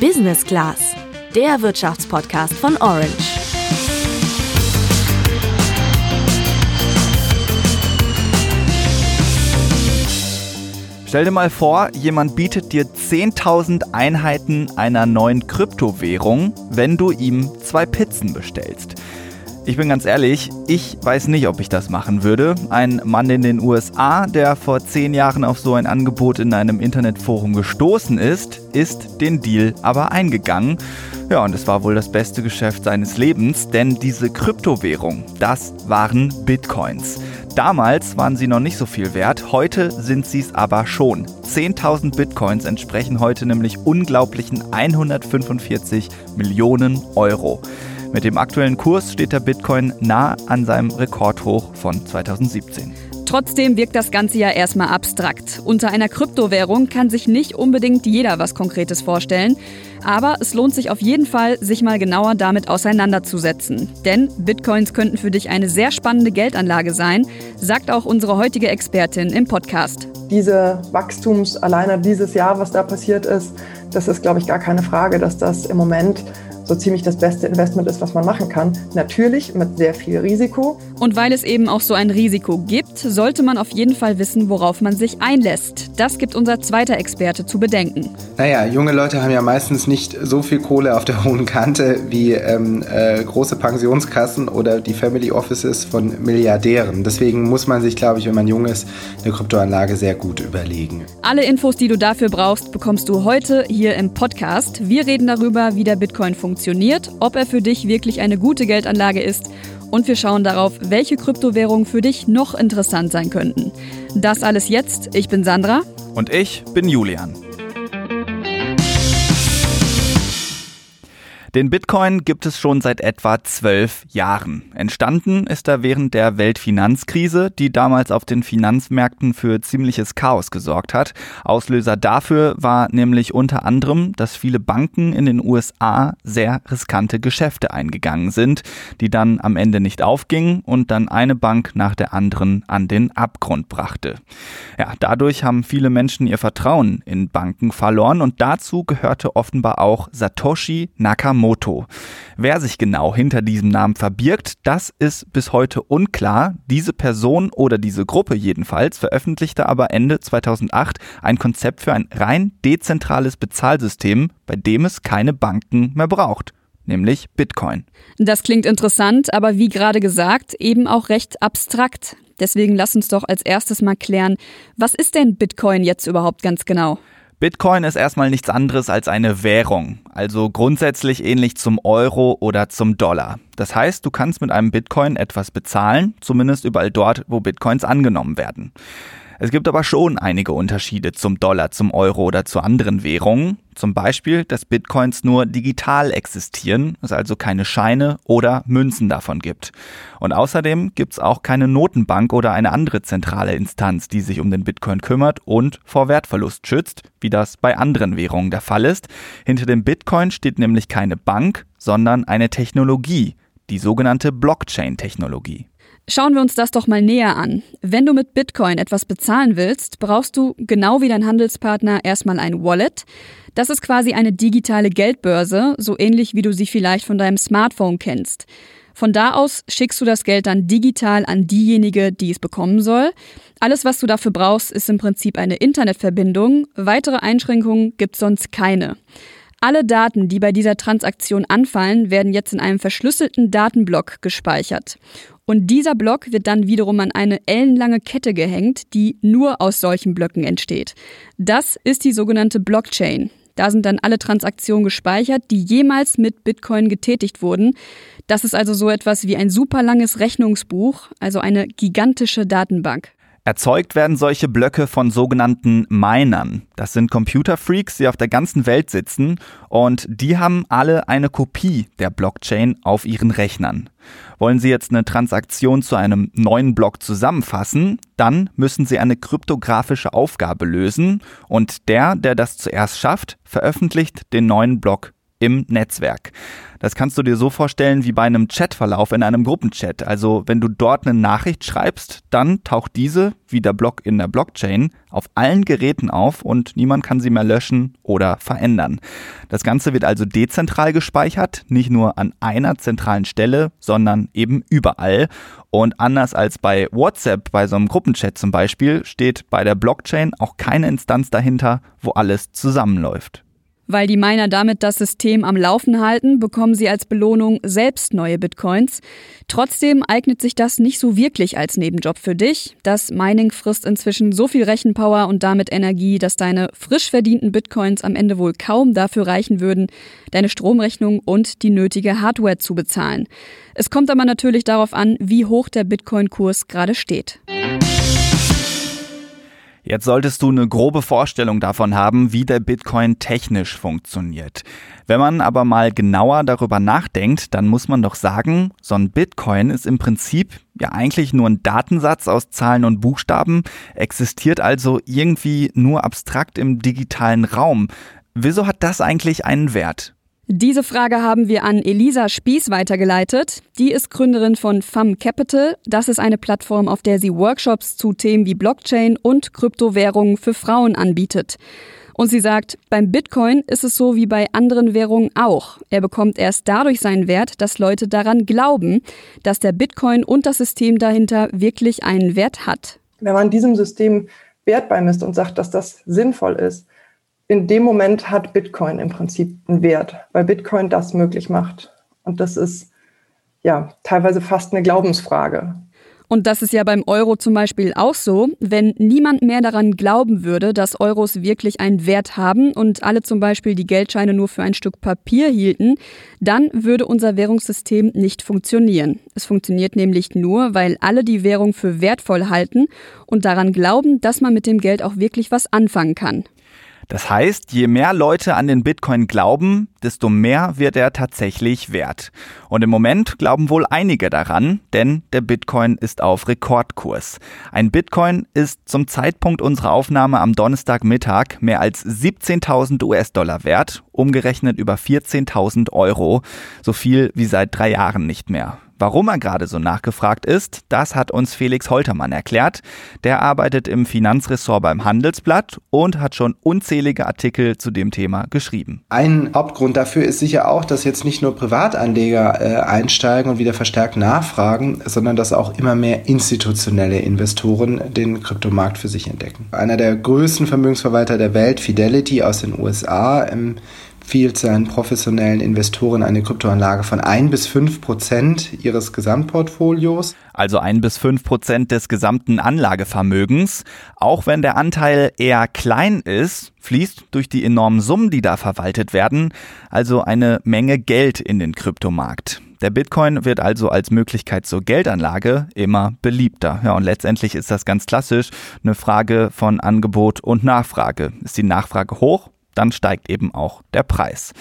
Business Class, der Wirtschaftspodcast von Orange. Stell dir mal vor, jemand bietet dir 10.000 Einheiten einer neuen Kryptowährung, wenn du ihm zwei Pizzen bestellst. Ich bin ganz ehrlich, ich weiß nicht, ob ich das machen würde. Ein Mann in den USA, der vor zehn Jahren auf so ein Angebot in einem Internetforum gestoßen ist, ist den Deal aber eingegangen. Ja, und es war wohl das beste Geschäft seines Lebens, denn diese Kryptowährung, das waren Bitcoins. Damals waren sie noch nicht so viel wert, heute sind sie es aber schon. 10.000 Bitcoins entsprechen heute nämlich unglaublichen 145 Millionen Euro. Mit dem aktuellen Kurs steht der Bitcoin nah an seinem Rekordhoch von 2017. Trotzdem wirkt das Ganze ja erstmal abstrakt. Unter einer Kryptowährung kann sich nicht unbedingt jeder was Konkretes vorstellen. Aber es lohnt sich auf jeden Fall, sich mal genauer damit auseinanderzusetzen. Denn Bitcoins könnten für dich eine sehr spannende Geldanlage sein, sagt auch unsere heutige Expertin im Podcast. Diese Wachstums alleine dieses Jahr, was da passiert ist, das ist, glaube ich, gar keine Frage, dass das im Moment so ziemlich das beste Investment ist, was man machen kann. Natürlich mit sehr viel Risiko. Und weil es eben auch so ein Risiko gibt, sollte man auf jeden Fall wissen, worauf man sich einlässt. Das gibt unser zweiter Experte zu bedenken. Naja, junge Leute haben ja meistens nicht so viel Kohle auf der hohen Kante wie ähm, äh, große Pensionskassen oder die Family Offices von Milliardären. Deswegen muss man sich, glaube ich, wenn man jung ist, eine Kryptoanlage sehr gut überlegen. Alle Infos, die du dafür brauchst, bekommst du heute hier im Podcast. Wir reden darüber, wie der Bitcoin funktioniert funktioniert, ob er für dich wirklich eine gute Geldanlage ist und wir schauen darauf, welche Kryptowährungen für dich noch interessant sein könnten. Das alles jetzt. Ich bin Sandra. Und ich bin Julian. Den Bitcoin gibt es schon seit etwa zwölf Jahren. Entstanden ist er während der Weltfinanzkrise, die damals auf den Finanzmärkten für ziemliches Chaos gesorgt hat. Auslöser dafür war nämlich unter anderem, dass viele Banken in den USA sehr riskante Geschäfte eingegangen sind, die dann am Ende nicht aufgingen und dann eine Bank nach der anderen an den Abgrund brachte. Ja, dadurch haben viele Menschen ihr Vertrauen in Banken verloren und dazu gehörte offenbar auch Satoshi Nakamoto. Nakamoto. Wer sich genau hinter diesem Namen verbirgt, das ist bis heute unklar. Diese Person oder diese Gruppe jedenfalls veröffentlichte aber Ende 2008 ein Konzept für ein rein dezentrales Bezahlsystem, bei dem es keine Banken mehr braucht nämlich Bitcoin. Das klingt interessant, aber wie gerade gesagt, eben auch recht abstrakt. Deswegen lass uns doch als erstes mal klären, was ist denn Bitcoin jetzt überhaupt ganz genau? Bitcoin ist erstmal nichts anderes als eine Währung, also grundsätzlich ähnlich zum Euro oder zum Dollar. Das heißt, du kannst mit einem Bitcoin etwas bezahlen, zumindest überall dort, wo Bitcoins angenommen werden. Es gibt aber schon einige Unterschiede zum Dollar, zum Euro oder zu anderen Währungen. Zum Beispiel, dass Bitcoins nur digital existieren, es also keine Scheine oder Münzen davon gibt. Und außerdem gibt es auch keine Notenbank oder eine andere zentrale Instanz, die sich um den Bitcoin kümmert und vor Wertverlust schützt, wie das bei anderen Währungen der Fall ist. Hinter dem Bitcoin steht nämlich keine Bank, sondern eine Technologie, die sogenannte Blockchain-Technologie. Schauen wir uns das doch mal näher an. Wenn du mit Bitcoin etwas bezahlen willst, brauchst du genau wie dein Handelspartner erstmal ein Wallet. Das ist quasi eine digitale Geldbörse, so ähnlich wie du sie vielleicht von deinem Smartphone kennst. Von da aus schickst du das Geld dann digital an diejenige, die es bekommen soll. Alles, was du dafür brauchst, ist im Prinzip eine Internetverbindung. Weitere Einschränkungen gibt es sonst keine. Alle Daten, die bei dieser Transaktion anfallen, werden jetzt in einem verschlüsselten Datenblock gespeichert. Und dieser Block wird dann wiederum an eine ellenlange Kette gehängt, die nur aus solchen Blöcken entsteht. Das ist die sogenannte Blockchain. Da sind dann alle Transaktionen gespeichert, die jemals mit Bitcoin getätigt wurden. Das ist also so etwas wie ein super langes Rechnungsbuch, also eine gigantische Datenbank. Erzeugt werden solche Blöcke von sogenannten Minern. Das sind Computerfreaks, die auf der ganzen Welt sitzen und die haben alle eine Kopie der Blockchain auf ihren Rechnern. Wollen Sie jetzt eine Transaktion zu einem neuen Block zusammenfassen, dann müssen Sie eine kryptografische Aufgabe lösen und der, der das zuerst schafft, veröffentlicht den neuen Block im Netzwerk. Das kannst du dir so vorstellen wie bei einem Chatverlauf in einem Gruppenchat. Also wenn du dort eine Nachricht schreibst, dann taucht diese, wie der Block in der Blockchain, auf allen Geräten auf und niemand kann sie mehr löschen oder verändern. Das Ganze wird also dezentral gespeichert, nicht nur an einer zentralen Stelle, sondern eben überall. Und anders als bei WhatsApp, bei so einem Gruppenchat zum Beispiel, steht bei der Blockchain auch keine Instanz dahinter, wo alles zusammenläuft. Weil die Miner damit das System am Laufen halten, bekommen sie als Belohnung selbst neue Bitcoins. Trotzdem eignet sich das nicht so wirklich als Nebenjob für dich. Das Mining frisst inzwischen so viel Rechenpower und damit Energie, dass deine frisch verdienten Bitcoins am Ende wohl kaum dafür reichen würden, deine Stromrechnung und die nötige Hardware zu bezahlen. Es kommt aber natürlich darauf an, wie hoch der Bitcoin-Kurs gerade steht. Jetzt solltest du eine grobe Vorstellung davon haben, wie der Bitcoin technisch funktioniert. Wenn man aber mal genauer darüber nachdenkt, dann muss man doch sagen, so ein Bitcoin ist im Prinzip ja eigentlich nur ein Datensatz aus Zahlen und Buchstaben, existiert also irgendwie nur abstrakt im digitalen Raum. Wieso hat das eigentlich einen Wert? Diese Frage haben wir an Elisa Spieß weitergeleitet. Die ist Gründerin von FAM Capital. Das ist eine Plattform, auf der sie Workshops zu Themen wie Blockchain und Kryptowährungen für Frauen anbietet. Und sie sagt, beim Bitcoin ist es so wie bei anderen Währungen auch. Er bekommt erst dadurch seinen Wert, dass Leute daran glauben, dass der Bitcoin und das System dahinter wirklich einen Wert hat. Wenn man diesem System Wert beimisst und sagt, dass das sinnvoll ist, in dem Moment hat Bitcoin im Prinzip einen Wert, weil Bitcoin das möglich macht. Und das ist ja teilweise fast eine Glaubensfrage. Und das ist ja beim Euro zum Beispiel auch so. Wenn niemand mehr daran glauben würde, dass Euros wirklich einen Wert haben und alle zum Beispiel die Geldscheine nur für ein Stück Papier hielten, dann würde unser Währungssystem nicht funktionieren. Es funktioniert nämlich nur, weil alle die Währung für wertvoll halten und daran glauben, dass man mit dem Geld auch wirklich was anfangen kann. Das heißt, je mehr Leute an den Bitcoin glauben, desto mehr wird er tatsächlich wert. Und im Moment glauben wohl einige daran, denn der Bitcoin ist auf Rekordkurs. Ein Bitcoin ist zum Zeitpunkt unserer Aufnahme am Donnerstagmittag mehr als 17.000 US-Dollar wert, umgerechnet über 14.000 Euro, so viel wie seit drei Jahren nicht mehr. Warum er gerade so nachgefragt ist, das hat uns Felix Holtermann erklärt. Der arbeitet im Finanzressort beim Handelsblatt und hat schon unzählige Artikel zu dem Thema geschrieben. Ein Hauptgrund dafür ist sicher auch, dass jetzt nicht nur Privatanleger äh, einsteigen und wieder verstärkt nachfragen, sondern dass auch immer mehr institutionelle Investoren den Kryptomarkt für sich entdecken. Einer der größten Vermögensverwalter der Welt, Fidelity aus den USA, im empfiehlt seinen professionellen Investoren eine Kryptoanlage von 1 bis 5 Prozent ihres Gesamtportfolios. Also 1 bis 5 Prozent des gesamten Anlagevermögens. Auch wenn der Anteil eher klein ist, fließt durch die enormen Summen, die da verwaltet werden, also eine Menge Geld in den Kryptomarkt. Der Bitcoin wird also als Möglichkeit zur Geldanlage immer beliebter. Ja, und letztendlich ist das ganz klassisch eine Frage von Angebot und Nachfrage. Ist die Nachfrage hoch, dann steigt eben auch der Preis.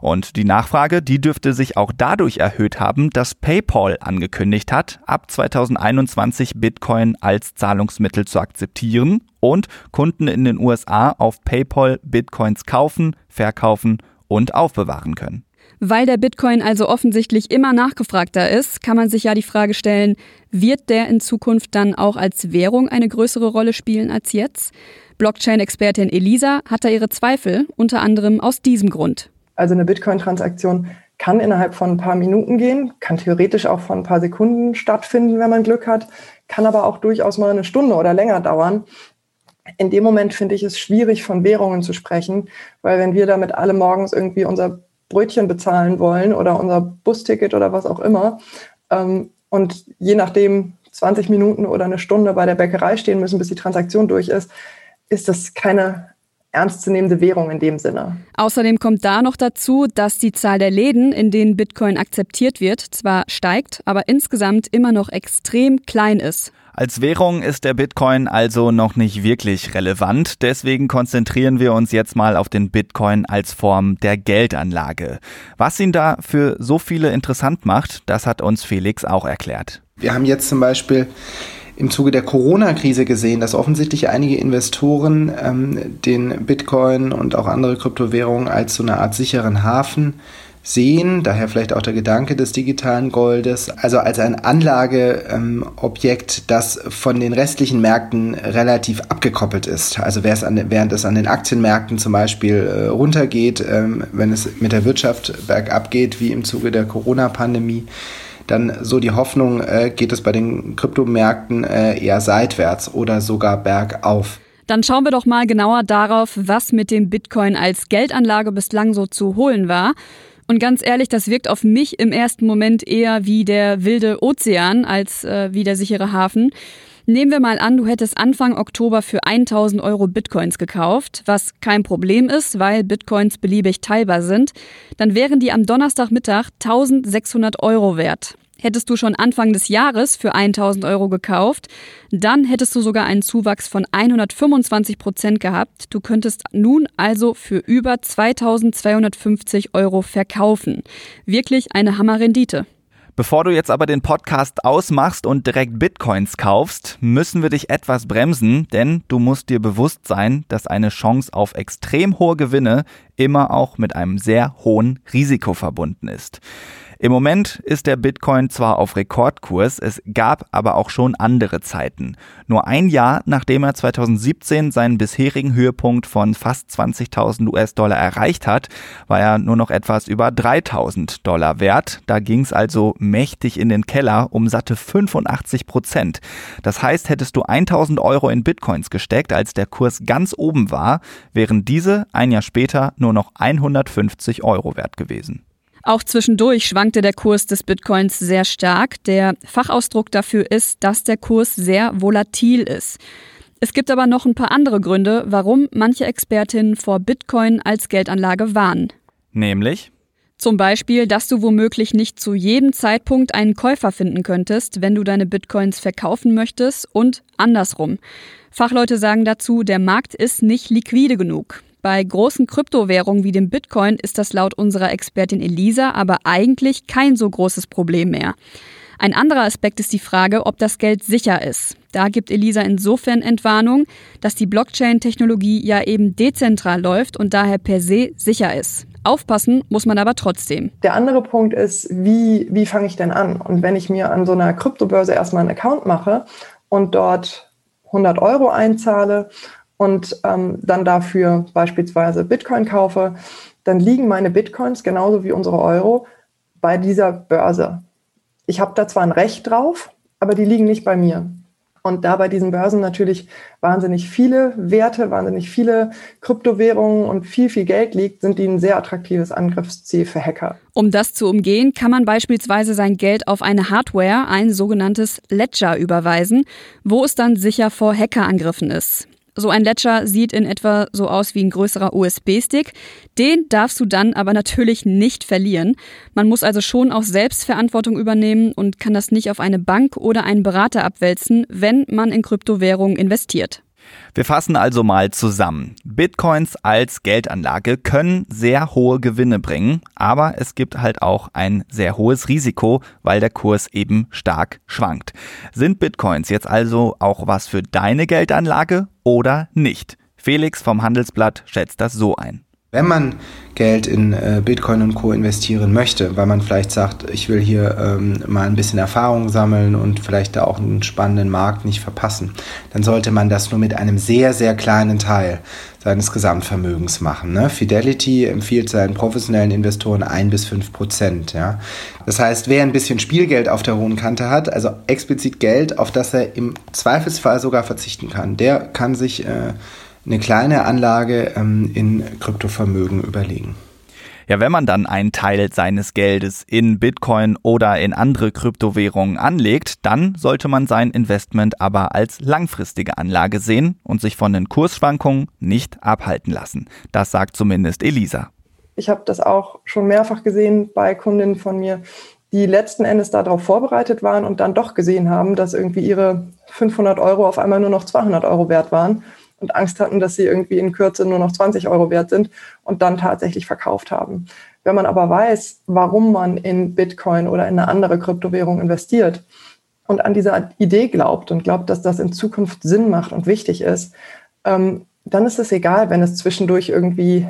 Und die Nachfrage, die dürfte sich auch dadurch erhöht haben, dass PayPal angekündigt hat, ab 2021 Bitcoin als Zahlungsmittel zu akzeptieren und Kunden in den USA auf PayPal Bitcoins kaufen, verkaufen und aufbewahren können. Weil der Bitcoin also offensichtlich immer nachgefragter ist, kann man sich ja die Frage stellen, wird der in Zukunft dann auch als Währung eine größere Rolle spielen als jetzt? Blockchain-Expertin Elisa hat da ihre Zweifel, unter anderem aus diesem Grund. Also eine Bitcoin-Transaktion kann innerhalb von ein paar Minuten gehen, kann theoretisch auch von ein paar Sekunden stattfinden, wenn man Glück hat, kann aber auch durchaus mal eine Stunde oder länger dauern. In dem Moment finde ich es schwierig, von Währungen zu sprechen, weil wenn wir damit alle morgens irgendwie unser Brötchen bezahlen wollen oder unser Busticket oder was auch immer ähm, und je nachdem 20 Minuten oder eine Stunde bei der Bäckerei stehen müssen, bis die Transaktion durch ist, ist das keine ernstzunehmende Währung in dem Sinne. Außerdem kommt da noch dazu, dass die Zahl der Läden, in denen Bitcoin akzeptiert wird, zwar steigt, aber insgesamt immer noch extrem klein ist. Als Währung ist der Bitcoin also noch nicht wirklich relevant, deswegen konzentrieren wir uns jetzt mal auf den Bitcoin als Form der Geldanlage. Was ihn da für so viele interessant macht, das hat uns Felix auch erklärt. Wir haben jetzt zum Beispiel im Zuge der Corona-Krise gesehen, dass offensichtlich einige Investoren ähm, den Bitcoin und auch andere Kryptowährungen als so eine Art sicheren Hafen sehen, daher vielleicht auch der Gedanke des digitalen Goldes, also als ein Anlageobjekt, ähm, das von den restlichen Märkten relativ abgekoppelt ist. Also an, während es an den Aktienmärkten zum Beispiel äh, runtergeht, ähm, wenn es mit der Wirtschaft bergab geht, wie im Zuge der Corona-Pandemie, dann so die Hoffnung, äh, geht es bei den Kryptomärkten äh, eher seitwärts oder sogar bergauf. Dann schauen wir doch mal genauer darauf, was mit dem Bitcoin als Geldanlage bislang so zu holen war. Und ganz ehrlich, das wirkt auf mich im ersten Moment eher wie der wilde Ozean als äh, wie der sichere Hafen. Nehmen wir mal an, du hättest Anfang Oktober für 1000 Euro Bitcoins gekauft, was kein Problem ist, weil Bitcoins beliebig teilbar sind. Dann wären die am Donnerstagmittag 1600 Euro wert. Hättest du schon Anfang des Jahres für 1000 Euro gekauft, dann hättest du sogar einen Zuwachs von 125 Prozent gehabt. Du könntest nun also für über 2250 Euro verkaufen. Wirklich eine Hammerrendite. Bevor du jetzt aber den Podcast ausmachst und direkt Bitcoins kaufst, müssen wir dich etwas bremsen, denn du musst dir bewusst sein, dass eine Chance auf extrem hohe Gewinne immer auch mit einem sehr hohen Risiko verbunden ist. Im Moment ist der Bitcoin zwar auf Rekordkurs, es gab aber auch schon andere Zeiten. Nur ein Jahr nachdem er 2017 seinen bisherigen Höhepunkt von fast 20.000 US-Dollar erreicht hat, war er nur noch etwas über 3.000 Dollar wert. Da ging es also mächtig in den Keller um satte 85 Prozent. Das heißt, hättest du 1.000 Euro in Bitcoins gesteckt, als der Kurs ganz oben war, wären diese ein Jahr später nur noch 150 Euro wert gewesen. Auch zwischendurch schwankte der Kurs des Bitcoins sehr stark. Der Fachausdruck dafür ist, dass der Kurs sehr volatil ist. Es gibt aber noch ein paar andere Gründe, warum manche Expertinnen vor Bitcoin als Geldanlage warnen. Nämlich? Zum Beispiel, dass du womöglich nicht zu jedem Zeitpunkt einen Käufer finden könntest, wenn du deine Bitcoins verkaufen möchtest und andersrum. Fachleute sagen dazu, der Markt ist nicht liquide genug. Bei großen Kryptowährungen wie dem Bitcoin ist das laut unserer Expertin Elisa aber eigentlich kein so großes Problem mehr. Ein anderer Aspekt ist die Frage, ob das Geld sicher ist. Da gibt Elisa insofern Entwarnung, dass die Blockchain-Technologie ja eben dezentral läuft und daher per se sicher ist. Aufpassen muss man aber trotzdem. Der andere Punkt ist, wie, wie fange ich denn an? Und wenn ich mir an so einer Kryptobörse erstmal einen Account mache und dort 100 Euro einzahle und ähm, dann dafür beispielsweise Bitcoin kaufe, dann liegen meine Bitcoins genauso wie unsere Euro bei dieser Börse. Ich habe da zwar ein Recht drauf, aber die liegen nicht bei mir. Und da bei diesen Börsen natürlich wahnsinnig viele Werte, wahnsinnig viele Kryptowährungen und viel, viel Geld liegt, sind die ein sehr attraktives Angriffsziel für Hacker. Um das zu umgehen, kann man beispielsweise sein Geld auf eine Hardware, ein sogenanntes Ledger, überweisen, wo es dann sicher vor Hackerangriffen ist. So ein Ledger sieht in etwa so aus wie ein größerer USB-Stick. Den darfst du dann aber natürlich nicht verlieren. Man muss also schon auch Selbstverantwortung übernehmen und kann das nicht auf eine Bank oder einen Berater abwälzen, wenn man in Kryptowährungen investiert. Wir fassen also mal zusammen. Bitcoins als Geldanlage können sehr hohe Gewinne bringen, aber es gibt halt auch ein sehr hohes Risiko, weil der Kurs eben stark schwankt. Sind Bitcoins jetzt also auch was für deine Geldanlage oder nicht? Felix vom Handelsblatt schätzt das so ein. Wenn man Geld in äh, Bitcoin und Co. investieren möchte, weil man vielleicht sagt, ich will hier ähm, mal ein bisschen Erfahrung sammeln und vielleicht da auch einen spannenden Markt nicht verpassen, dann sollte man das nur mit einem sehr, sehr kleinen Teil seines Gesamtvermögens machen. Ne? Fidelity empfiehlt seinen professionellen Investoren ein bis fünf Prozent. Ja? Das heißt, wer ein bisschen Spielgeld auf der hohen Kante hat, also explizit Geld, auf das er im Zweifelsfall sogar verzichten kann, der kann sich äh, eine kleine Anlage ähm, in Kryptovermögen überlegen. Ja, wenn man dann einen Teil seines Geldes in Bitcoin oder in andere Kryptowährungen anlegt, dann sollte man sein Investment aber als langfristige Anlage sehen und sich von den Kursschwankungen nicht abhalten lassen. Das sagt zumindest Elisa. Ich habe das auch schon mehrfach gesehen bei Kundinnen von mir, die letzten Endes darauf vorbereitet waren und dann doch gesehen haben, dass irgendwie ihre 500 Euro auf einmal nur noch 200 Euro wert waren und Angst hatten, dass sie irgendwie in Kürze nur noch 20 Euro wert sind und dann tatsächlich verkauft haben. Wenn man aber weiß, warum man in Bitcoin oder in eine andere Kryptowährung investiert, und an diese Idee glaubt und glaubt, dass das in Zukunft Sinn macht und wichtig ist, ähm, dann ist es egal, wenn es zwischendurch irgendwie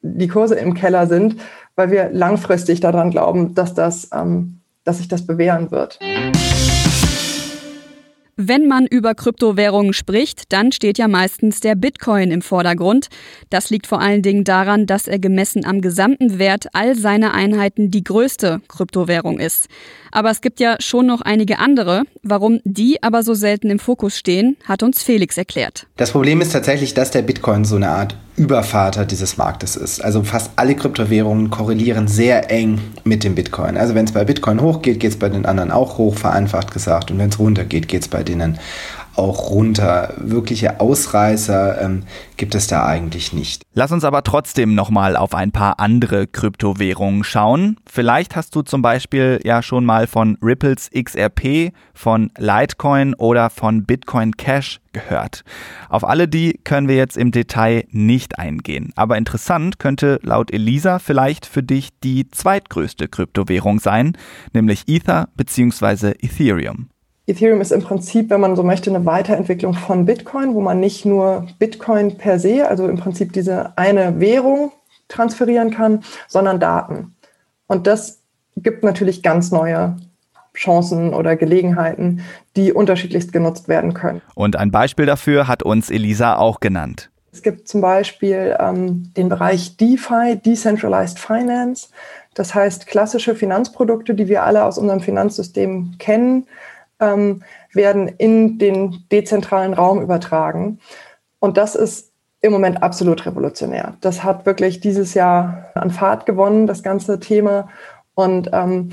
die Kurse im Keller sind, weil wir langfristig daran glauben, dass, das, ähm, dass sich das bewähren wird. Wenn man über Kryptowährungen spricht, dann steht ja meistens der Bitcoin im Vordergrund. Das liegt vor allen Dingen daran, dass er gemessen am gesamten Wert all seiner Einheiten die größte Kryptowährung ist. Aber es gibt ja schon noch einige andere. Warum die aber so selten im Fokus stehen, hat uns Felix erklärt. Das Problem ist tatsächlich, dass der Bitcoin so eine Art Übervater dieses Marktes ist. Also fast alle Kryptowährungen korrelieren sehr eng mit dem Bitcoin. Also wenn es bei Bitcoin hochgeht, geht es bei den anderen auch hoch, vereinfacht gesagt. Und wenn es runtergeht, geht es bei denen auch runter. Wirkliche Ausreißer ähm, gibt es da eigentlich nicht. Lass uns aber trotzdem nochmal auf ein paar andere Kryptowährungen schauen. Vielleicht hast du zum Beispiel ja schon mal von Ripples XRP, von Litecoin oder von Bitcoin Cash gehört. Auf alle die können wir jetzt im Detail nicht eingehen. Aber interessant könnte laut Elisa vielleicht für dich die zweitgrößte Kryptowährung sein, nämlich Ether bzw. Ethereum. Ethereum ist im Prinzip, wenn man so möchte, eine Weiterentwicklung von Bitcoin, wo man nicht nur Bitcoin per se, also im Prinzip diese eine Währung transferieren kann, sondern Daten. Und das gibt natürlich ganz neue Chancen oder Gelegenheiten, die unterschiedlichst genutzt werden können. Und ein Beispiel dafür hat uns Elisa auch genannt. Es gibt zum Beispiel ähm, den Bereich DeFi, Decentralized Finance. Das heißt klassische Finanzprodukte, die wir alle aus unserem Finanzsystem kennen, ähm, werden in den dezentralen Raum übertragen. Und das ist im Moment absolut revolutionär. Das hat wirklich dieses Jahr an Fahrt gewonnen, das ganze Thema. Und ähm,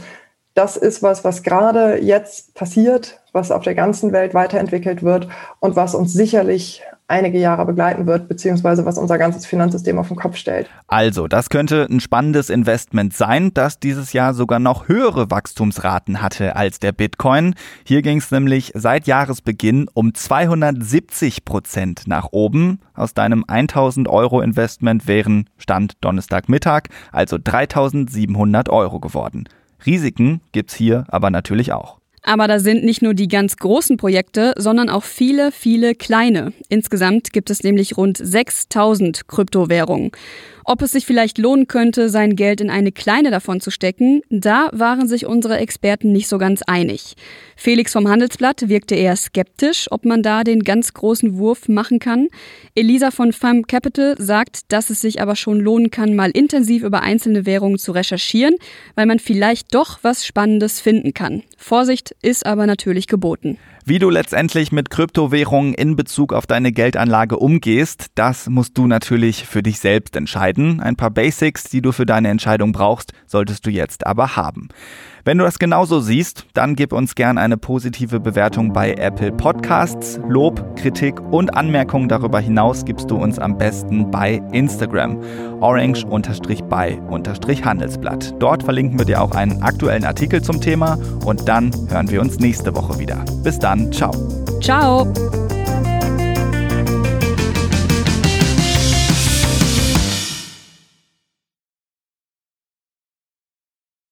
das ist was, was gerade jetzt passiert, was auf der ganzen Welt weiterentwickelt wird und was uns sicherlich einige Jahre begleiten wird, beziehungsweise was unser ganzes Finanzsystem auf den Kopf stellt. Also, das könnte ein spannendes Investment sein, das dieses Jahr sogar noch höhere Wachstumsraten hatte als der Bitcoin. Hier ging es nämlich seit Jahresbeginn um 270 Prozent nach oben. Aus deinem 1000 Euro Investment wären Stand Donnerstagmittag also 3700 Euro geworden. Risiken gibt's hier aber natürlich auch. Aber da sind nicht nur die ganz großen Projekte, sondern auch viele, viele kleine. Insgesamt gibt es nämlich rund 6000 Kryptowährungen. Ob es sich vielleicht lohnen könnte, sein Geld in eine kleine davon zu stecken, da waren sich unsere Experten nicht so ganz einig. Felix vom Handelsblatt wirkte eher skeptisch, ob man da den ganz großen Wurf machen kann. Elisa von Fam Capital sagt, dass es sich aber schon lohnen kann, mal intensiv über einzelne Währungen zu recherchieren, weil man vielleicht doch was Spannendes finden kann. Vorsicht ist aber natürlich geboten. Wie du letztendlich mit Kryptowährungen in Bezug auf deine Geldanlage umgehst, das musst du natürlich für dich selbst entscheiden. Ein paar Basics, die du für deine Entscheidung brauchst, solltest du jetzt aber haben. Wenn du das genauso siehst, dann gib uns gern eine positive Bewertung bei Apple Podcasts. Lob, Kritik und Anmerkungen darüber hinaus gibst du uns am besten bei Instagram. Orange-by-Handelsblatt. Dort verlinken wir dir auch einen aktuellen Artikel zum Thema und dann hören wir uns nächste Woche wieder. Bis dann, ciao. Ciao.